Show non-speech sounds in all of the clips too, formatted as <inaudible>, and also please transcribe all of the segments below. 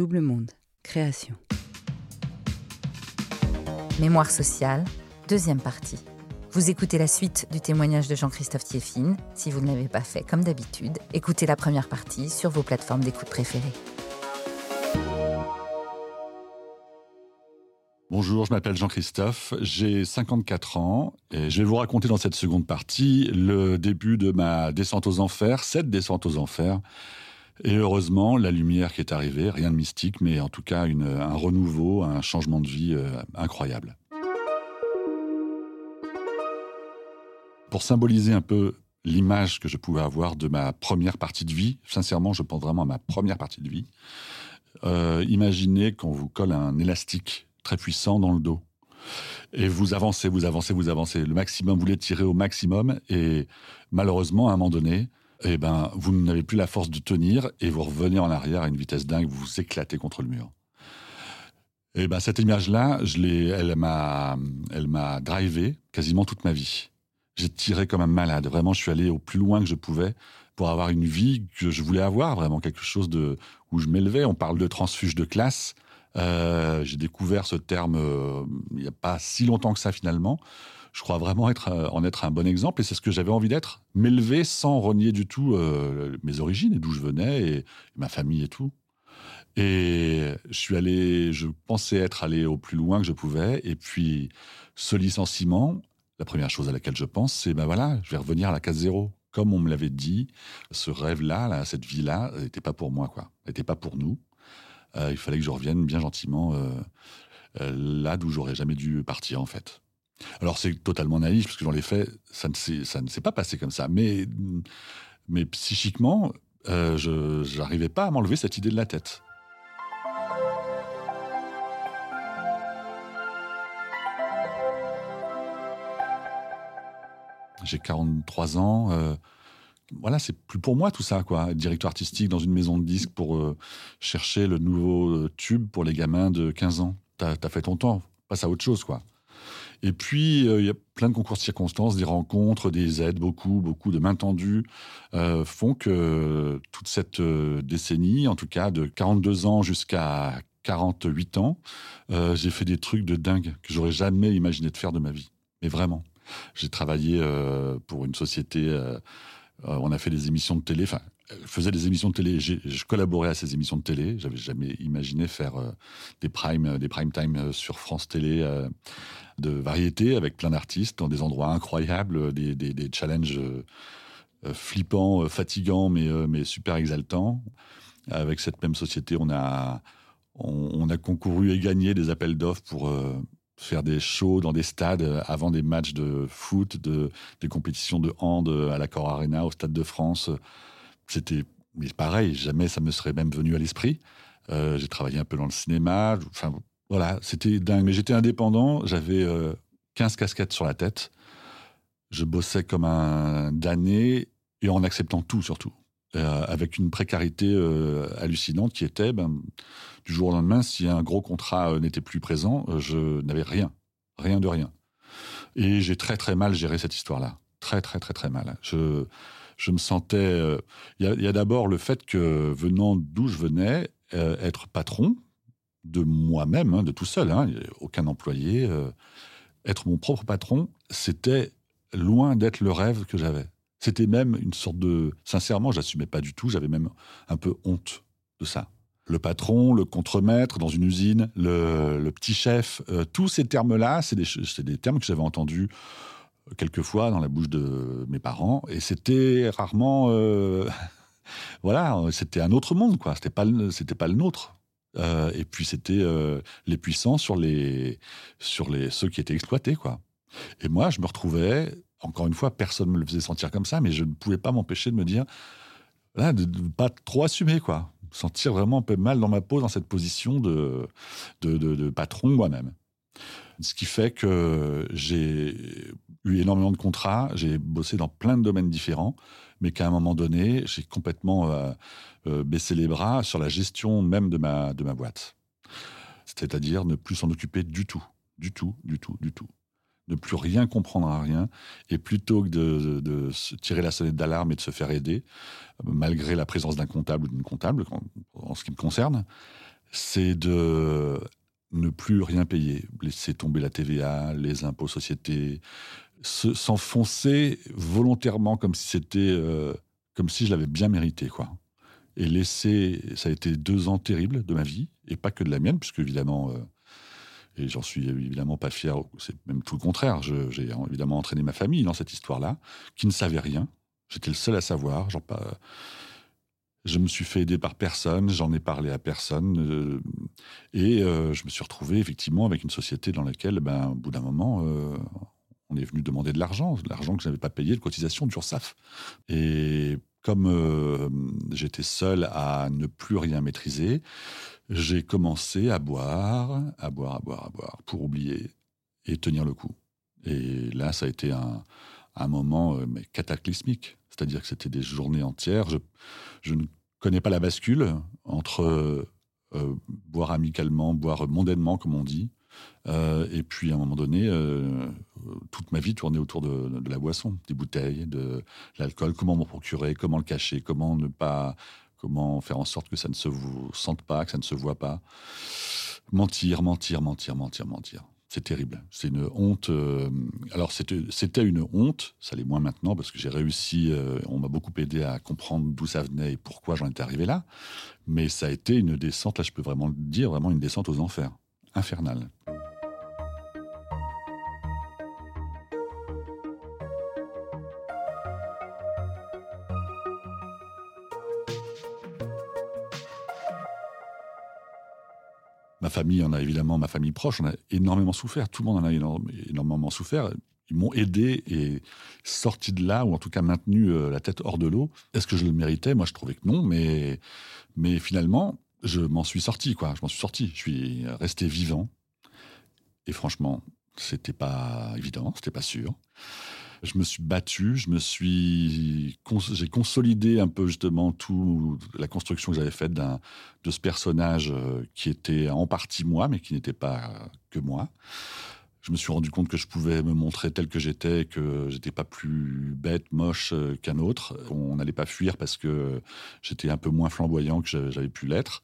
Double Monde, création. Mémoire sociale, deuxième partie. Vous écoutez la suite du témoignage de Jean-Christophe Thieffine. Si vous ne l'avez pas fait, comme d'habitude, écoutez la première partie sur vos plateformes d'écoute préférées. Bonjour, je m'appelle Jean-Christophe, j'ai 54 ans et je vais vous raconter dans cette seconde partie le début de ma descente aux enfers, cette descente aux enfers. Et heureusement, la lumière qui est arrivée, rien de mystique, mais en tout cas un renouveau, un changement de vie euh, incroyable. Pour symboliser un peu l'image que je pouvais avoir de ma première partie de vie, sincèrement, je pense vraiment à ma première partie de vie, euh, imaginez qu'on vous colle un élastique très puissant dans le dos. Et vous avancez, vous avancez, vous avancez. Le maximum, vous l'étirez au maximum. Et malheureusement, à un moment donné, eh ben, vous n'avez plus la force de tenir et vous revenez en arrière à une vitesse dingue, vous vous éclatez contre le mur. Et ben, cette image-là, je l'ai, elle m'a, elle m'a drivé quasiment toute ma vie. J'ai tiré comme un malade. Vraiment, je suis allé au plus loin que je pouvais pour avoir une vie que je voulais avoir, vraiment quelque chose de, où je m'élevais. On parle de transfuge de classe. Euh, j'ai découvert ce terme euh, il n'y a pas si longtemps que ça finalement. Je crois vraiment euh, en être un bon exemple et c'est ce que j'avais envie d'être, m'élever sans renier du tout mes origines et d'où je venais et, ma famille et tout. Et je suis allé, je pensais être allé au plus loin que je pouvais et puis ce licenciement, la première chose à laquelle je pense, c'est ben voilà, je vais revenir à la case zéro. Comme on me l'avait dit, ce rêve-là, là, cette vie-là, n'était pas pour moi, quoi. N'était pas pour nous. Euh, il fallait que je revienne bien gentiment euh, euh, là d'où j'aurais jamais dû partir en fait. Alors c'est totalement naïf parce que dans les faits, ça ne s'est, pas passé comme ça. Mais, psychiquement, je n'arrivais pas à m'enlever cette idée de la tête. J'ai 43 ans voilà, c'est plus pour moi tout ça, quoi. directeur artistique dans une maison de disques pour euh, chercher le nouveau euh, tube pour les gamins de 15 ans. T'as as fait ton temps, passe à autre chose, quoi. Et puis, euh, il y a plein de concours de circonstances, des rencontres, des aides, beaucoup, beaucoup de mains tendues, font que toute cette décennie, en tout cas de 42 ans jusqu'à 48 ans, j'ai fait des trucs de dingue que j'aurais jamais imaginé de faire de ma vie. Mais vraiment. J'ai travaillé pour une société euh, on a fait des émissions de télé. Enfin, je faisais des émissions de télé. Je collaborais à ces émissions de télé. J'avais jamais imaginé faire euh, des prime, des prime time euh, sur France Télé de variété avec plein d'artistes dans des endroits incroyables, des, des, challenges flippants, fatigants, mais, mais super exaltants. Avec cette même société, on a, on, a concouru et gagné des appels d'offres pour faire des shows dans des stades euh, avant des matchs de foot, de, des compétitions de hand euh, à l'Accor Arena, au Stade de France. C'était mais pareil, jamais ça me serait même venu à l'esprit. Euh, j'ai travaillé un peu dans le cinéma. Enfin, voilà, c'était dingue. Mais j'étais indépendant, j'avais 15 casquettes sur la tête. Je bossais comme un damné et en acceptant tout surtout. Euh, avec une précarité euh, hallucinante qui était, ben, du jour au lendemain, si un gros contrat euh, n'était plus présent, je n'avais rien, rien de rien. Et j'ai très très mal géré cette histoire-là, très très très très mal. Je, je me sentais, il y a, d'abord le fait que venant d'où je venais, être patron de moi-même, hein, de tout seul, hein, aucun employé, être mon propre patron, c'était loin d'être le rêve que j'avais. C'était même une sorte de... Sincèrement, j'assumais pas du tout, j'avais même un peu honte de ça. Le patron, le contremaître dans une usine, le, petit chef, euh, tous ces termes-là, c'est des, termes que j'avais entendus euh, quelquefois dans la bouche de mes parents, et c'était rarement... Euh, <laughs> voilà, c'était un autre monde, quoi. C'était pas, c'était pas le nôtre. et puis c'était les puissants sur les sur les ceux qui étaient exploités, quoi. Et moi, je me retrouvais encore une fois, personne ne me le faisait sentir comme ça, mais je ne pouvais pas m'empêcher de me dire, de ne pas trop assumer, quoi. Sentir vraiment un peu mal dans ma peau dans cette position de, de, patron moi-même. Ce qui fait que j'ai eu énormément de contrats, j'ai bossé dans plein de domaines différents, mais qu'à un moment donné, j'ai complètement euh, euh, baissé les bras sur la gestion même de ma, de ma boîte. C'est-à-dire ne plus s'en occuper du tout, du tout, du tout, du tout ne plus rien comprendre à rien, et plutôt que de, tirer la sonnette d'alarme et de se faire aider, malgré la présence d'un comptable ou d'une comptable, en, ce qui me concerne, c'est de ne plus rien payer, laisser tomber la TVA, les impôts sociétés, s'enfoncer volontairement comme si c'était euh, comme si je l'avais bien mérité quoi. Et laisser, ça a été deux ans terribles de ma vie et pas que de la mienne puisque évidemment euh, et j'en suis évidemment pas fier, c'est même tout le contraire. J'ai évidemment entraîné ma famille dans cette histoire-là, qui ne savait rien. J'étais le seul à savoir. Genre je me suis fait aider par personne, j'en ai parlé à personne. Euh, et euh, je me suis retrouvé effectivement avec une société dans laquelle, ben, au bout d'un moment, euh, on est venu demander de l'argent, de l'argent que je n'avais pas payé de cotisation d'URSAF. Et comme j'étais seul à ne plus rien maîtriser, j'ai commencé à boire, à boire, à boire, à boire, pour oublier et tenir le coup. Et là, ça a été un, moment cataclysmique. C'est-à-dire que c'était des journées entières. Je, ne connais pas la bascule entre euh, boire amicalement, boire mondainement, comme on dit, euh, et puis à un moment donné, euh, toute ma vie tournait autour de, la boisson, des bouteilles, de l'alcool, comment m'en procurer, comment le cacher, comment ne pas, comment faire en sorte que ça ne se sente pas, que ça ne se voit pas. Mentir, mentir, mentir, mentir, mentir. C'est terrible. C'est une honte. Euh, alors, c'était une honte. Ça l'est moins maintenant parce que j'ai réussi. Euh, on m'a beaucoup aidé à comprendre d'où ça venait et pourquoi j'en étais arrivé là. Mais ça a été une descente, là, je peux vraiment le dire, vraiment une descente aux enfers. Infernale. Ma famille en a évidemment, ma famille proche, on a énormément souffert. Tout le monde en a énormément souffert. Ils m'ont aidé et sorti de là, ou en tout cas maintenu euh, la tête hors de l'eau. Est-ce que je le méritais? Moi, je trouvais que non, mais, mais finalement, je m'en suis sorti, quoi. Je m'en suis sorti. Je suis resté vivant. Et franchement, c'était pas évident, c'était pas sûr. Je me suis battu, je me suis, j'ai consolidé un peu justement toute la construction que j'avais faite de ce personnage euh, qui était en partie moi, mais qui n'était pas que moi. Je me suis rendu compte que je pouvais me montrer tel que j'étais, que j'étais pas plus bête, moche euh, qu'un autre. On n'allait pas fuir parce que j'étais un peu moins flamboyant que j'avais pu l'être.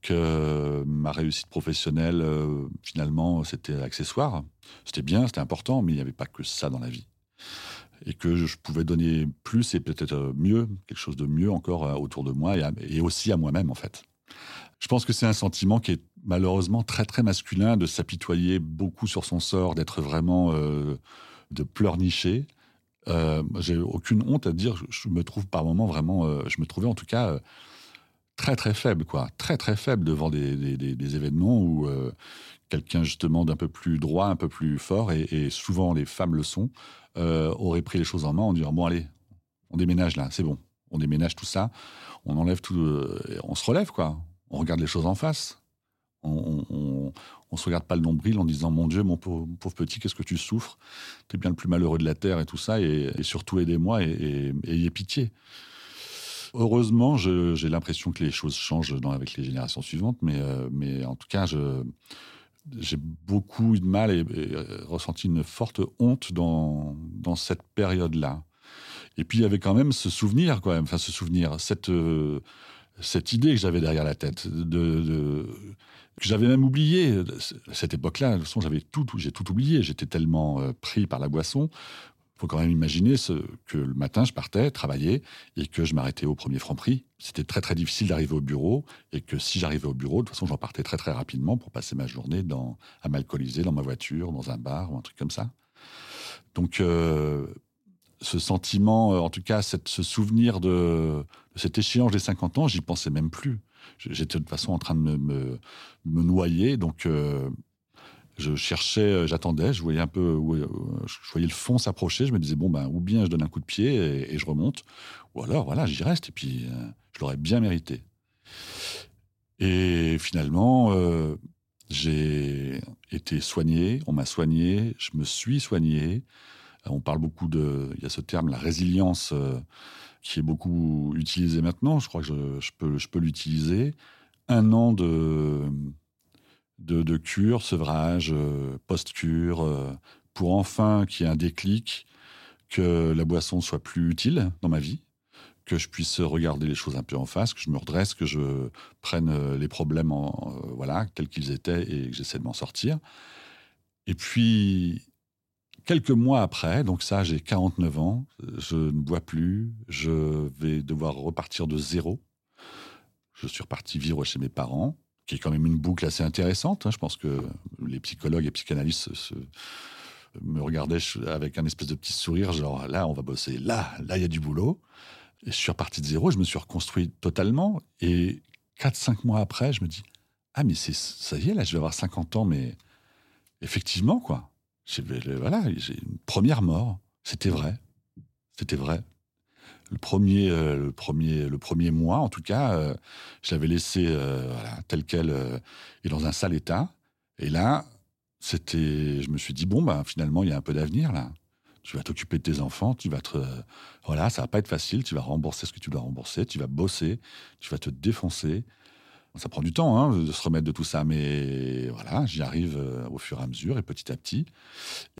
Que ma réussite professionnelle, euh, finalement, c'était accessoire. C'était bien, c'était important, mais il n'y avait pas que ça dans la vie et que je pouvais donner plus et peut-être euh, mieux, quelque chose de mieux encore euh, autour de moi et, aussi à moi-même en fait. Je pense que c'est un sentiment qui est malheureusement très très masculin de s'apitoyer beaucoup sur son sort, d'être vraiment euh, de pleurnicher. J'ai aucune honte à dire, je me trouve par moments vraiment, je me trouvais en tout cas très très faible, quoi, très très faible devant des, des, événements où quelqu'un justement d'un peu plus droit, un peu plus fort, et, souvent les femmes le sont, euh, aurait pris les choses en main en disant bon allez, on déménage là, c'est bon, on déménage tout ça, on enlève tout, euh, on se relève quoi, on regarde les choses en face, on, on, se regarde pas le nombril en disant mon Dieu mon pauvre, petit qu'est-ce que tu souffres, tu es bien le plus malheureux de la terre et tout ça et, surtout aidez-moi et, ayez pitié. Heureusement, j'ai l'impression que les choses changent avec les générations suivantes, mais, euh, en tout cas, j'ai beaucoup eu de mal et, ressenti une forte honte dans, cette période-là. Et puis il y avait quand même ce souvenir, enfin ce souvenir, cette, euh, cette idée que j'avais derrière la tête, que j'avais même oublié. Cette époque-là, j'avais tout, j'ai tout oublié. J'étais tellement euh, pris par la boisson faut quand même imaginer que le matin, je partais travailler et que je m'arrêtais au premier franc prix. C'était très très difficile d'arriver au bureau et que si j'arrivais au bureau, de toute façon, j'en partais très très rapidement pour passer ma journée à m'alcooliser dans ma voiture, dans un bar ou un truc comme ça. Donc, euh, ce sentiment, euh, en tout cas, cette, ce souvenir de, cet échéance des 50 ans, j'y pensais même plus. J'étais de toute façon en train de me noyer. Donc, euh, je cherchais, euh, j'attendais, je voyais un peu, euh, je voyais le fond s'approcher, je me disais, bon, ben, ou bien je donne un coup de pied et, je remonte, ou alors, voilà, j'y reste, et puis euh, je l'aurais bien mérité. Et finalement, j'ai été soigné, on m'a soigné, je me suis soigné. On parle beaucoup de, il y a ce terme, la résilience, qui est beaucoup utilisé maintenant. Je crois que je, peux l'utiliser. Un an de, de, cure, sevrage, euh, post-cure, euh, pour enfin qu'il y ait un déclic, que la boisson soit plus utile dans ma vie, que je puisse regarder les choses un peu en face, que je me redresse, que je prenne les problèmes en, voilà, tels qu'ils étaient et que j'essaie de m'en sortir. Et puis, quelques mois après, donc ça, j'ai 49 ans, je ne bois plus, je vais devoir repartir de zéro. Je suis reparti vivre chez mes parents, qui est quand même une boucle assez intéressante. Hein. Je pense que les psychologues et psychanalystes me regardaient avec un espèce de petit sourire, genre là, on va bosser, là, là, il y a du boulot. Et je suis reparti de zéro, je me suis reconstruit totalement. Et 4-5 mois après, je me dis, ah, mais c'est ça y est, là, je vais avoir 50 ans, mais effectivement, quoi. Voilà, j'ai une première mort. C'était vrai. C'était vrai. Le premier, euh, le premier, le premier mois, en tout cas, euh, je l'avais laissé euh, tel quel et dans un sale état. Et là, c'était, je me suis dit bon, bah, finalement, il y a un peu d'avenir là. Tu vas t'occuper de tes enfants, tu vas te, voilà, ça va pas être facile. Tu vas rembourser ce que tu dois rembourser, tu vas bosser, tu vas te défoncer. Ça prend du temps hein, de se remettre de tout ça, mais voilà, j'y arrive au fur et à mesure et petit à petit.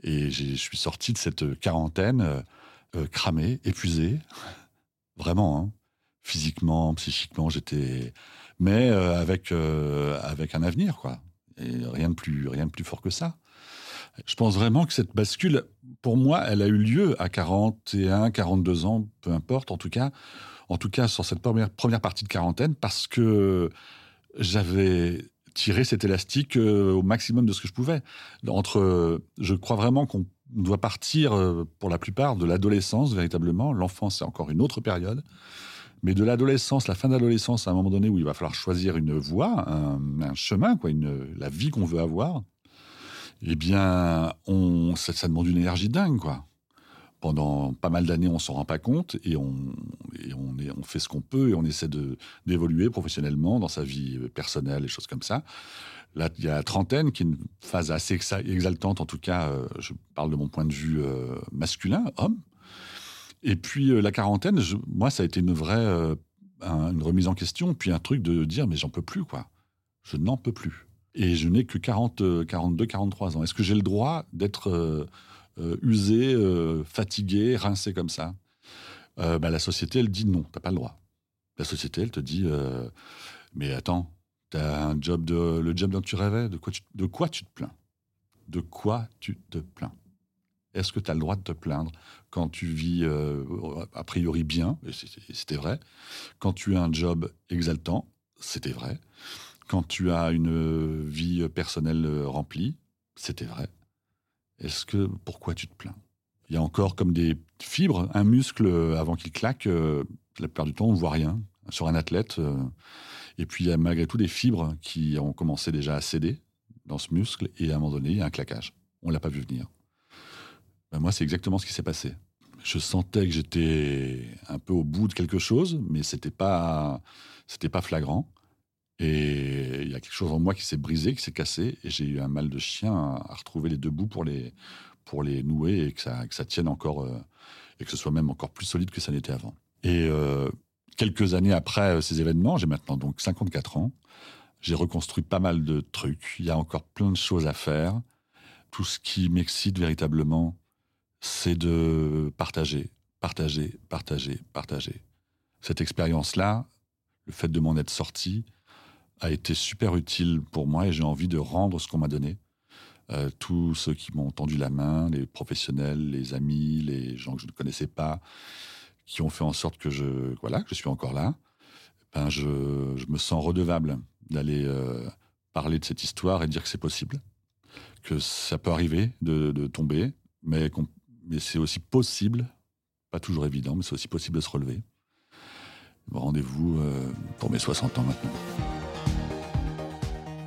Et je suis sorti de cette quarantaine euh, cramé, épuisé, vraiment, hein. physiquement, psychiquement, j'étais, mais avec avec un avenir, quoi. Et rien de plus rien de plus fort que ça. Je pense vraiment que cette bascule, pour moi, elle a eu lieu à 41, 42 ans, peu importe, en tout cas, en tout cas sur cette première, première partie de quarantaine, parce que j'avais tiré cet élastique euh, au maximum de ce que je pouvais. Entre, je crois vraiment qu'on doit partir euh, pour la plupart de l'adolescence véritablement. L'enfance c'est encore une autre période, mais de l'adolescence, la fin de l'adolescence, à un moment donné où il va falloir choisir une voie, un, chemin, quoi, une, la vie qu'on veut avoir. Eh bien, on, ça, ça demande une énergie dingue, quoi pendant pas mal d'années, on s'en rend pas compte et on, on, fait ce qu'on peut et on essaie d'évoluer professionnellement dans sa vie personnelle et choses comme ça. Là, il y a la trentaine, qui est une phase assez exaltante, en tout cas, euh, je parle de mon point de vue euh, masculin, homme. Et puis euh, la quarantaine, moi, ça a été une vraie une remise en question, puis un truc de dire, mais j'en peux plus, quoi. Je n'en peux plus. Et je n'ai que 40, 42, 43 ans. Est-ce que j'ai le droit d'être usé, fatigué, rincé comme ça? Bah, la société, elle dit non, t'as pas le droit. La société, elle te dit, mais attends, t'as un job de, le job dont tu rêvais, de quoi tu, te plains? De quoi tu te plains? Est-ce que tu as le droit de te plaindre quand tu vis a priori bien, c'était vrai, quand tu as un job exaltant, c'était vrai, quand tu as une vie personnelle remplie, c'était vrai. Est-ce que pourquoi tu te plains? Il y a encore comme des fibres, un muscle euh, avant qu'il claque. Euh, la plupart du temps, on voit rien sur un athlète. Euh, et puis il y a malgré tout des fibres qui ont commencé déjà à céder dans ce muscle. Et à un moment donné, il y a un claquage. On l'a pas vu venir. Ben moi, c'est exactement ce qui s'est passé. Je sentais que j'étais un peu au bout de quelque chose, mais c'était pas, pas flagrant. Et il y a quelque chose en moi qui s'est brisé, qui s'est cassé, et j'ai eu un mal de chien à, retrouver les deux bouts pour les, pour les nouer et que ça, que ça tienne encore, euh, et que ce soit même encore plus solide que ça n'était avant. Et euh, quelques années après euh, ces événements, j'ai maintenant donc 54 ans, j'ai reconstruit pas mal de trucs, il y a encore plein de choses à faire. Tout ce qui m'excite véritablement, c'est de partager, partager, partager, partager. Cette expérience-là, le fait de m'en être sorti, a été super utile pour moi et j'ai envie de rendre ce qu'on m'a donné. Euh, tous ceux qui m'ont tendu la main, les professionnels, les amis, les gens que je ne connaissais pas, qui ont fait en sorte que je, voilà, je suis encore là, ben je, je me sens redevable d'aller euh, parler de cette histoire et dire que c'est possible, que ça peut arriver de, de tomber, mais, mais c'est aussi possible, pas toujours évident, mais c'est aussi possible de se relever. Rendez-vous euh, pour mes 60 ans maintenant.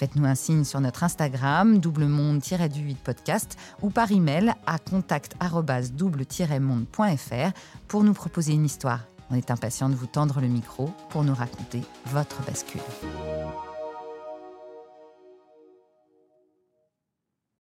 Faites-nous un signe sur notre Instagram, doublemonde-du8 podcast, ou par email à contact-double-monde.fr pour nous proposer une histoire. On est impatient de vous tendre le micro pour nous raconter votre bascule.